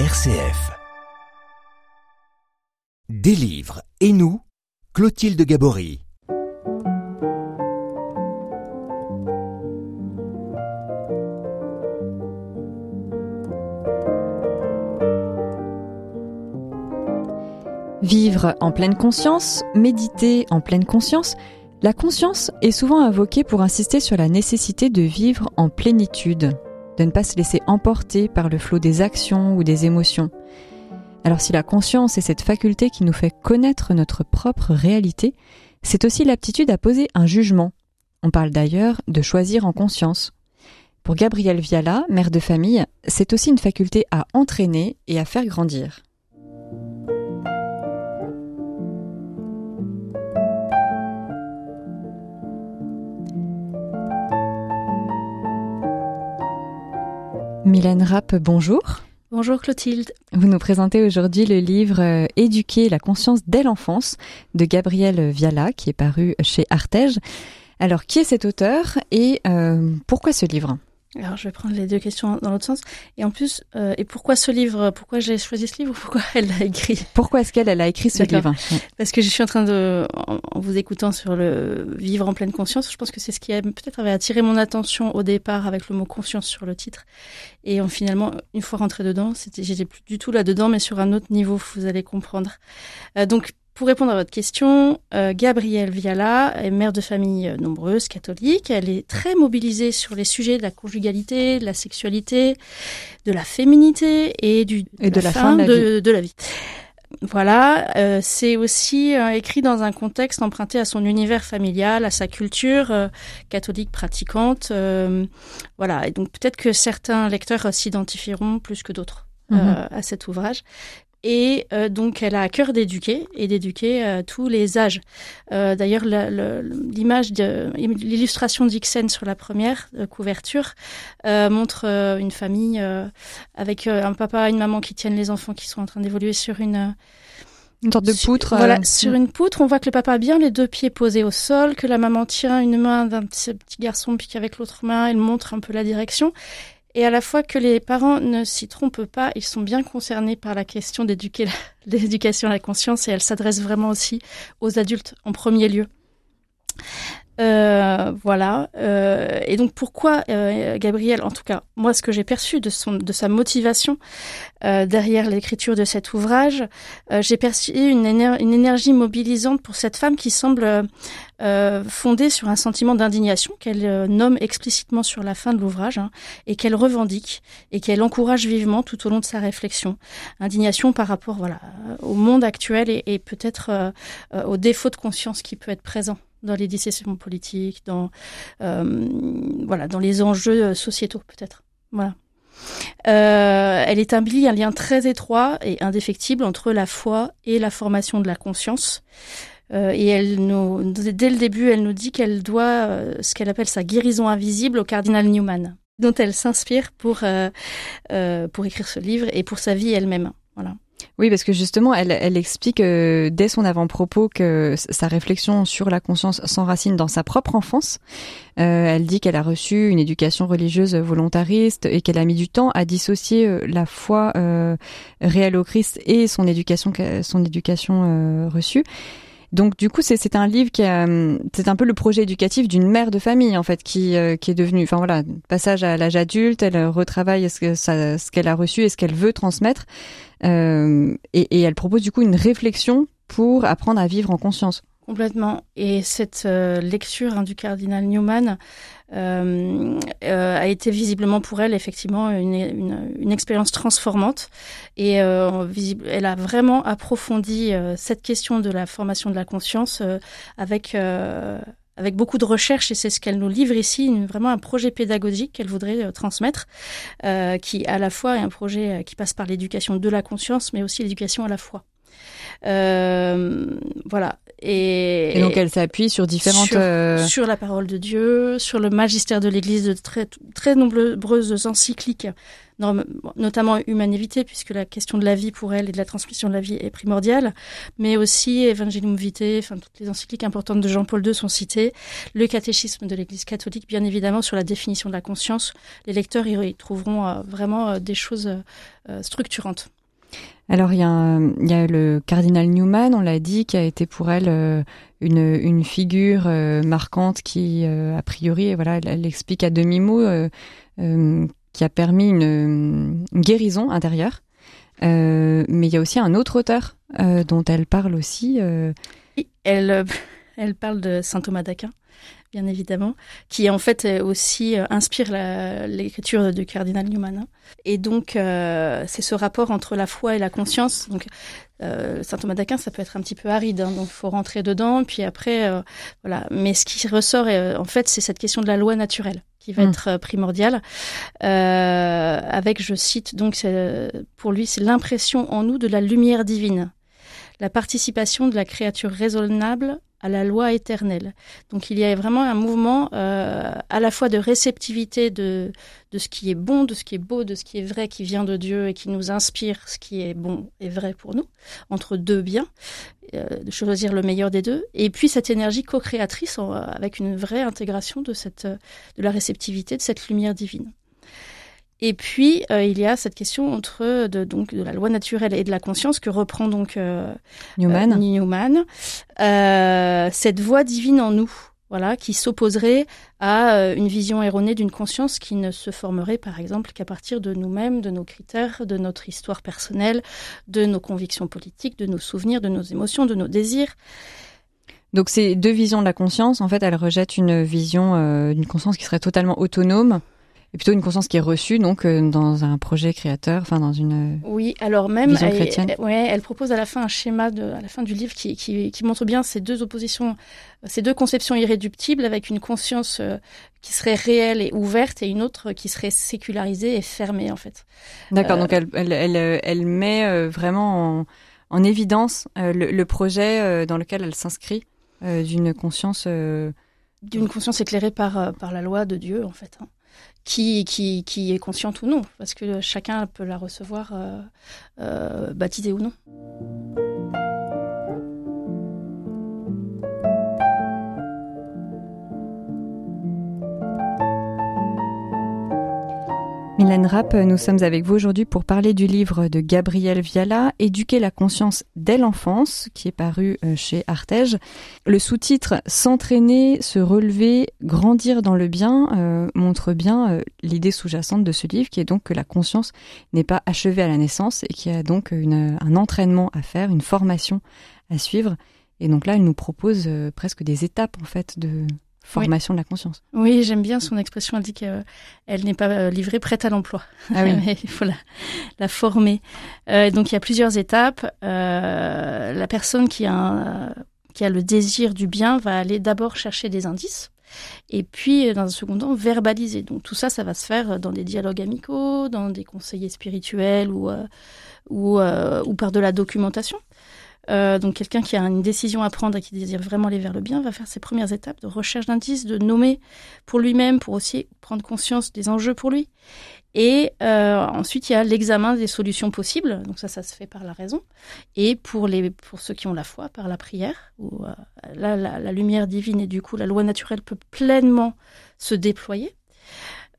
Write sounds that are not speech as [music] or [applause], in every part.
RCF. Des et nous, Clotilde Gabory. Vivre en pleine conscience, méditer en pleine conscience, la conscience est souvent invoquée pour insister sur la nécessité de vivre en plénitude, de ne pas se laisser emporter par le flot des actions ou des émotions. Alors si la conscience est cette faculté qui nous fait connaître notre propre réalité, c'est aussi l'aptitude à poser un jugement. On parle d'ailleurs de choisir en conscience. Pour Gabrielle Viala, mère de famille, c'est aussi une faculté à entraîner et à faire grandir. Mylène Rapp, bonjour. Bonjour Clotilde. Vous nous présentez aujourd'hui le livre euh, Éduquer la conscience dès l'enfance de Gabriel Viala qui est paru chez Artege. Alors qui est cet auteur et euh, pourquoi ce livre? Alors, je vais prendre les deux questions dans l'autre sens. Et en plus, euh, et pourquoi ce livre? Pourquoi j'ai choisi ce livre? [laughs] Pourquoi elle l'a écrit? Pourquoi est-ce qu'elle a écrit ce livre? Parce que je suis en train de, en, vous écoutant sur le vivre en pleine conscience, je pense que c'est ce qui a peut-être avait attiré mon attention au départ avec le mot conscience sur le titre. Et finalement, une fois rentrée dedans, c'était, j'étais plus du tout là-dedans, mais sur un autre niveau, vous allez comprendre. Euh, donc, pour répondre à votre question, euh, Gabrielle Viala est mère de famille euh, nombreuse, catholique. Elle est très mobilisée sur les sujets de la conjugalité, de la sexualité, de la féminité et, du, de, la, fin, de, la vie. Voilà, euh, c'est aussi écrit dans un contexte emprunté à son univers familial, à sa culture catholique pratiquante. voilà, et donc peut-être que certains lecteurs s'identifieront plus que d'autres. Mhm. à cet ouvrage. Et euh, donc, elle a à cœur d'éduquer et d'éduquer euh, tous les âges. Euh, D'ailleurs, l'image, l'illustration d'Ixen sur la première couverture euh, montre une famille avec un papa et une maman qui tiennent les enfants qui sont en train d'évoluer sur une une sorte de poutre. voilà, sur une poutre, on voit que le papa a bien les deux pieds posés au sol, que la maman tient une main d'un petit, petit garçon, puis qu'avec l'autre main, elle montre un peu la direction et à la fois que les parents ne s'y trompent pas, ils sont bien concernés par la question d'éduquer l'éducation [laughs] à la conscience et elle s'adresse vraiment aussi aux adultes en premier lieu. Euh, voilà. Euh, et donc pourquoi euh, Gabriel, en tout cas moi, ce que j'ai perçu de son, de sa motivation euh, derrière l'écriture de cet ouvrage, euh, j'ai perçu une, énergie mobilisante pour cette femme qui semble fondée sur un sentiment d'indignation qu'elle nomme explicitement sur la fin de l'ouvrage hein, et qu'elle revendique et qu'elle encourage vivement tout au long de sa réflexion. Indignation par rapport, voilà, au monde actuel et, et peut-être au défaut de conscience qui peut être présent dans les décisions politiques, dans euh, voilà, dans les enjeux euh, sociétaux peut-être. Voilà. Euh, elle établit un lien très étroit et indéfectible entre la foi et la formation de la conscience. Euh, et elle nous, dès le début, elle nous dit qu'elle doit euh, ce qu'elle appelle sa guérison invisible au cardinal Newman, dont elle s'inspire pour euh, pour écrire ce livre et pour sa vie elle-même. Voilà. Oui, parce que justement, elle, explique euh, dès son avant-propos que sa réflexion sur la conscience s'enracine dans sa propre enfance. Euh, elle dit qu'elle a reçu une éducation religieuse volontariste et qu'elle a mis du temps à dissocier euh, la foi réelle au Christ et son éducation, son éducation reçue. Donc du coup, c'est un livre qui c'est un peu le projet éducatif d'une mère de famille en fait qui qui est devenue, enfin voilà, passage à l'âge adulte, elle retravaille ce que ce qu'elle a reçu et ce qu'elle veut transmettre. Euh, et, elle propose du coup une réflexion pour apprendre à vivre en conscience. Complètement. Et cette euh, lecture hein, du cardinal Newman euh, euh, a été visiblement pour elle effectivement une, une, expérience transformante. Et visible, elle a vraiment approfondi cette question de la formation de la conscience avec avec beaucoup de recherches et c'est ce qu'elle nous livre ici, vraiment un projet pédagogique qu'elle voudrait transmettre, qui à la fois est un projet qui passe par l'éducation de la conscience, mais aussi l'éducation à la foi. Euh, voilà. Et, et, donc elle s'appuie sur différentes sur, euh... sur, la parole de Dieu, sur le magistère de l'Église, de très très nombreuses encycliques notamment humanité, puisque la question de la vie pour elle et de la transmission de la vie est primordiale, mais aussi Evangelium Vitae, enfin toutes les encycliques importantes de Jean-Paul II sont citées, le catéchisme de l'Église catholique, bien évidemment, sur la définition de la conscience. Les lecteurs y trouveront euh, vraiment des choses structurantes. Alors il y, a, le cardinal Newman, on l'a dit, qui a été pour elle une, une figure marquante qui, a priori, voilà, elle, explique à demi mot, qui a permis une, guérison intérieure. mais il y a aussi un autre auteur dont elle parle aussi. Elle parle de saint Thomas d'Aquin, bien évidemment, qui en fait aussi euh, inspire l'écriture du cardinal Newman. Hein. Et donc, euh, c'est ce rapport entre la foi et la conscience. Donc, euh, saint Thomas d'Aquin, ça peut être un petit peu aride, hein, donc il faut rentrer dedans. Puis après, voilà. Mais ce qui ressort, en fait, c'est cette question de la loi naturelle qui va mm. être primordiale. avec, je cite, donc, pour lui, c'est l'impression en nous de la lumière divine la participation de la créature raisonnable à la loi éternelle. Donc il y a vraiment un mouvement euh, à la fois de réceptivité de, de ce qui est bon, de ce qui est beau, de ce qui est vrai, qui vient de Dieu et qui nous inspire ce qui est bon et vrai pour nous, entre deux biens, euh, de choisir le meilleur des deux. Et puis cette énergie co-créatrice avec une vraie intégration de, cette, de la réceptivité, de cette lumière divine. Et puis, euh, il y a cette question entre de, donc, de la loi naturelle et de la conscience que reprend donc euh, Newman. Euh, Newman. Cette voix divine en nous, voilà, qui s'opposerait à une vision erronée d'une conscience qui ne se formerait, par exemple, qu'à partir de nous-mêmes, de nos critères, de notre histoire personnelle, de nos convictions politiques, de nos souvenirs, de nos émotions, de nos désirs. Donc ces deux visions de la conscience, en fait, elles rejettent une vision d'une conscience qui serait totalement autonome et plutôt une conscience qui est reçue donc euh, dans un projet créateur, enfin dans une oui alors même vision chrétienne. Elle, ouais, elle propose à la fin un schéma de, à la fin du livre qui, qui, qui montre bien ces deux oppositions, ces deux conceptions irréductibles avec une conscience euh, qui serait réelle et ouverte et une autre qui serait sécularisée et fermée en fait. D'accord, euh, donc elle, elle, elle, elle, met vraiment en, en évidence le, le, projet dans lequel elle s'inscrit d'une conscience d'une conscience éclairée par par la loi de Dieu en fait. Qui, est consciente ou non, parce que chacun peut la recevoir euh, euh, baptisée ou non. Rapp, nous sommes avec vous aujourd'hui pour parler du livre de Gabriel Viala, Éduquer la conscience dès l'enfance, qui est paru euh, chez Artege. Le sous-titre S'entraîner, se relever, grandir dans le bien euh, montre bien euh, l'idée sous-jacente de ce livre, qui est donc que la conscience n'est pas achevée à la naissance et qu'il y a donc une, un entraînement à faire, une formation à suivre. Et donc là, elle nous propose presque des étapes en fait de, formation de la conscience. Oui, j'aime bien son expression. Elle dit qu'elle n'est pas euh, livrée prête à l'emploi. Ah oui. [laughs] il faut la, former. Euh, donc il y a plusieurs étapes. Euh, la personne qui a, qui a le désir du bien va aller d'abord chercher des indices. Et puis, dans un second temps, verbaliser. Donc tout ça, ça va se faire dans des dialogues amicaux, dans des conseillers spirituels ou, ou, ou par de la documentation. Euh, donc quelqu'un qui a une décision à prendre et qui désire vraiment aller vers le bien va faire ses premières étapes de recherche d'indices, de nommer pour lui-même, pour aussi prendre conscience des enjeux pour lui. Et euh, ensuite, il y a l'examen des solutions possibles. Donc ça, ça se fait par la raison. Et pour les pour ceux qui ont la foi, par la prière. Où euh, là, la, lumière divine et du coup la loi naturelle peut pleinement se déployer.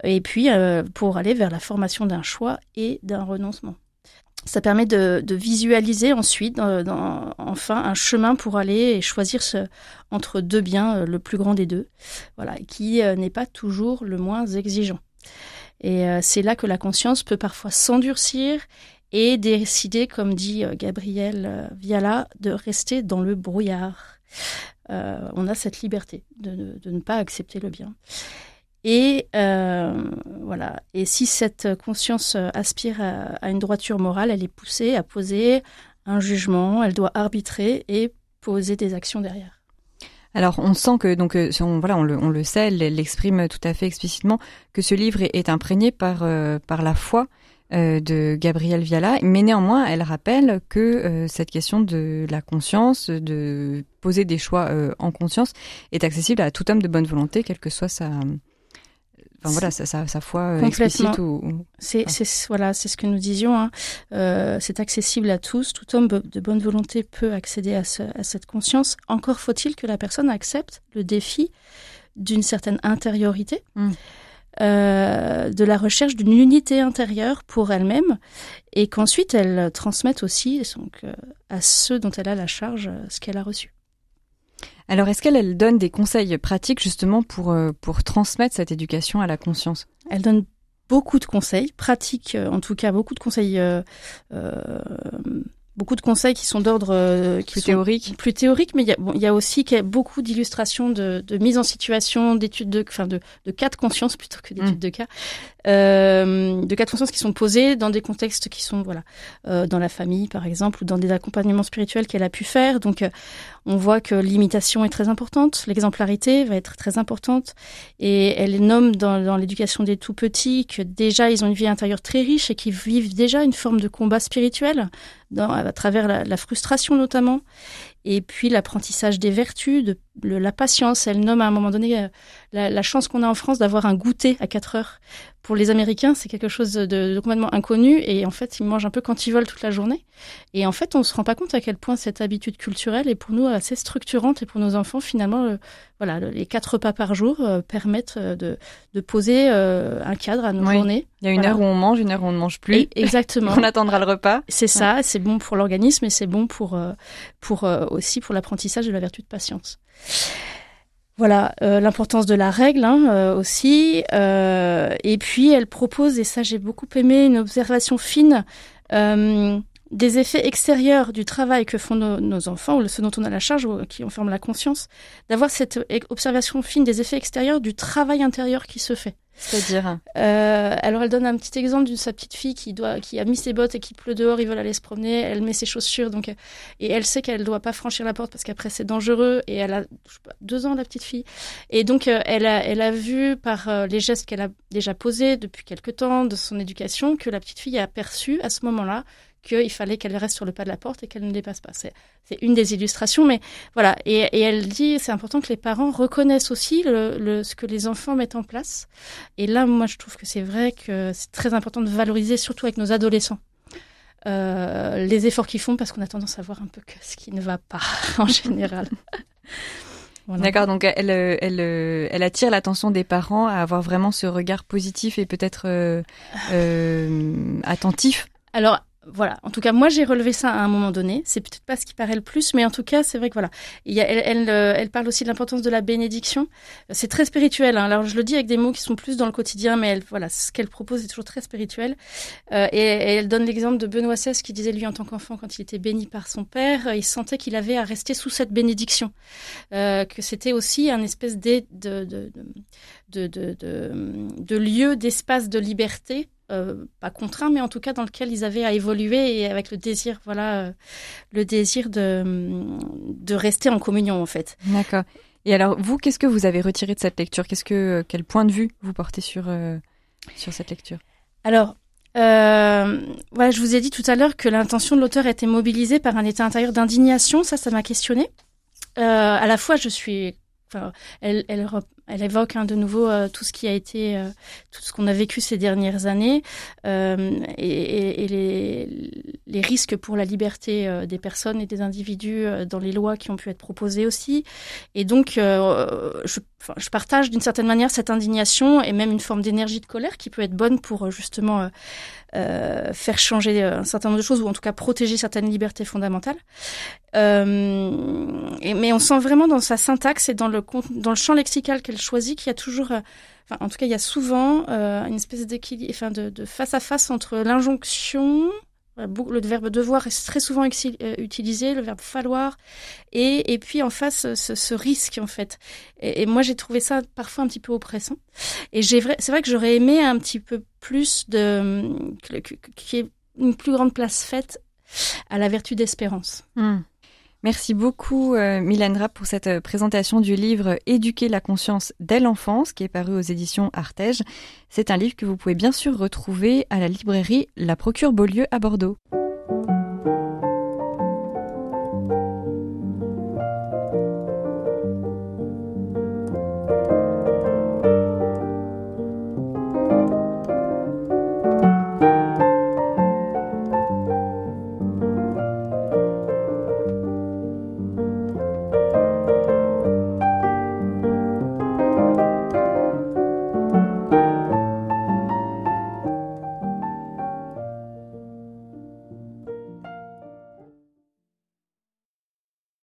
Et puis pour aller vers la formation d'un choix et d'un renoncement. Ça permet de, de visualiser ensuite, dans, enfin, un chemin pour aller et choisir ce, entre deux biens, euh, le plus grand des deux, voilà, qui euh, n'est pas toujours le moins exigeant. Et euh, c'est là que la conscience peut parfois s'endurcir et décider, comme dit Gabriel Viala, de rester dans le brouillard. on a cette liberté de ne pas accepter le bien. Et euh, voilà. Et si cette conscience aspire à, une droiture morale, elle est poussée à poser un jugement, elle doit arbitrer et poser des actions derrière. Alors, on sent que donc, euh, voilà, on le, sait, elle l'exprime tout à fait explicitement que ce livre est, imprégné par euh, par la foi de Gabrielle Viala, mais néanmoins, elle rappelle que cette question de la conscience, de poser des choix en conscience, est accessible à tout homme de bonne volonté, quelle que soit sa Enfin voilà, sa, sa, foi explicite ou, c'est voilà, c'est ce que nous disions. Hein. Euh, c'est accessible à tous. Tout homme de bonne volonté peut accéder à, ce, à cette conscience. Encore faut-il que la personne accepte le défi d'une certaine intériorité. Mmh. Euh, de la recherche d'une unité intérieure pour elle-même et qu'ensuite elle transmette aussi donc, euh, à ceux dont elle a la charge euh, ce qu'elle a reçu. Alors est-ce qu'elle donne des conseils pratiques justement pour, pour transmettre cette éducation à la conscience? Elle donne beaucoup de conseils, pratiques en tout cas, beaucoup de conseils beaucoup de conseils qui sont d'ordre euh, plus théorique, plus théorique, mais il y a, bon, il y a aussi beaucoup d'illustrations de, de, mise en situation, d'études de, enfin de, de cas de conscience plutôt que d'études mmh. de cas, euh, de cas de conscience qui sont posés dans des contextes qui sont voilà euh, dans la famille par exemple ou dans des accompagnements spirituels qu'elle a pu faire. Donc euh, on voit que l'imitation est très importante, l'exemplarité va être très importante et elle nomme dans, dans l'éducation des tout petits que déjà ils ont une vie intérieure très riche et qu'ils vivent déjà une forme de combat spirituel dans, à travers la, frustration notamment et puis l'apprentissage des vertus, de, la patience. Elle nomme à un moment donné euh, la, la chance qu'on a en France d'avoir un goûter à 4 heures. Pour les Américains, c'est quelque chose de, de, complètement inconnu et en fait, ils mangent un peu quand ils veulent toute la journée. Et en fait, on se rend pas compte à quel point cette habitude culturelle est pour nous assez structurante et pour nos enfants, finalement, voilà, les quatre repas par jour euh, permettent euh, de, de poser un cadre à nos journées. Il y a une heure où on mange, une heure où on ne mange plus. exactement. [laughs] on attendra le repas. C'est ça, c'est bon pour l'organisme et c'est bon pour, pour aussi pour l'apprentissage de la vertu de patience. Voilà euh, l'importance de la règle hein, euh, aussi. Euh, et puis elle propose, et ça j'ai beaucoup aimé, une observation fine des effets extérieurs du travail que font nos, enfants, ou ce dont on a la charge, ou qui enferment la conscience, d'avoir cette observation fine des effets extérieurs du travail intérieur qui se fait. C'est-à-dire euh, Alors elle donne un petit exemple de sa petite fille qui doit, qui a mis ses bottes et qui pleut dehors, ils veulent aller se promener. Elle met ses chaussures, donc et elle sait qu'elle doit pas franchir la porte parce qu'après c'est dangereux. Et elle a deux ans la petite fille, et donc euh, elle a, elle a vu par euh, les gestes qu'elle a déjà posés depuis quelque temps de son éducation que la petite fille a perçu à ce moment-là qu'il fallait qu'elle reste sur le pas de la porte et qu'elle ne dépasse pas. C'est, une des illustrations, mais voilà. Et, et elle dit, c'est important que les parents reconnaissent aussi le, le, ce que les enfants mettent en place. Et là, moi, je trouve que c'est vrai que c'est très important de valoriser, surtout avec nos adolescents. Euh, les efforts qu'ils font parce qu'on a tendance à voir un peu que ce qui ne va pas [laughs] en général. D'accord, donc elle, elle, elle attire l'attention des parents à avoir vraiment ce regard positif et peut-être euh, euh, attentif. Alors, voilà. En tout cas, moi, j'ai relevé ça à un moment donné. C'est peut-être pas ce qui paraît le plus, mais en tout cas, c'est vrai que voilà. Euh, elle, parle aussi de l'importance de la bénédiction. C'est très spirituel. Hein. Alors, je le dis avec des mots qui sont plus dans le quotidien, mais elle, voilà, ce qu'elle propose est toujours très spirituel. Euh, et, elle donne l'exemple de Benoît XVI qui disait lui en tant qu'enfant, quand il était béni par son père, il sentait qu'il avait à rester sous cette bénédiction, euh, que c'était aussi un espèce de, de lieu, d'espace de liberté euh, pas contraint, mais en tout cas dans lequel ils avaient à évoluer et avec le désir, voilà, euh, le désir de, de rester en communion en fait. D'accord. Et alors vous, qu'est-ce que vous avez retiré de cette lecture? Qu'est-ce que quel point de vue vous portez sur euh, sur cette lecture? Alors. voilà, je vous ai dit tout à l'heure que l'intention de l'auteur était mobilisée par un état intérieur d'indignation. Ça, ça m'a questionné. à la fois, je suis Enfin, elle, elle, elle évoque hein, de nouveau euh, tout ce qui a été, euh, tout ce qu'on a vécu ces dernières années euh, et, les, risques pour la liberté des personnes et des individus dans les lois qui ont pu être proposées aussi. Et donc, je, partage d'une certaine manière cette indignation et même une forme d'énergie de colère qui peut être bonne pour justement faire changer un certain nombre de choses ou en tout cas protéger certaines libertés fondamentales. Mais on sent vraiment dans sa syntaxe et dans le, dans le champ lexical qu'elle choisit qu'il y a toujours, euh, enfin en tout cas il y a souvent euh, une espèce d'équilibre, enfin de, face à face entre l'injonction le verbe devoir est très souvent euh, utilisé, le verbe falloir, et, et puis en face ce, risque en fait. Et, moi j'ai trouvé ça parfois un petit peu oppressant. Et j'ai c'est vrai que j'aurais aimé un petit peu plus de qui est une plus grande place faite à la vertu d'espérance. Hmm. Merci beaucoup euh, Mylène pour cette euh, présentation du livre Éduquer la conscience dès l'enfance qui est paru aux éditions Artege. C'est un livre que vous pouvez bien sûr retrouver à la librairie La Procure Beaulieu à Bordeaux.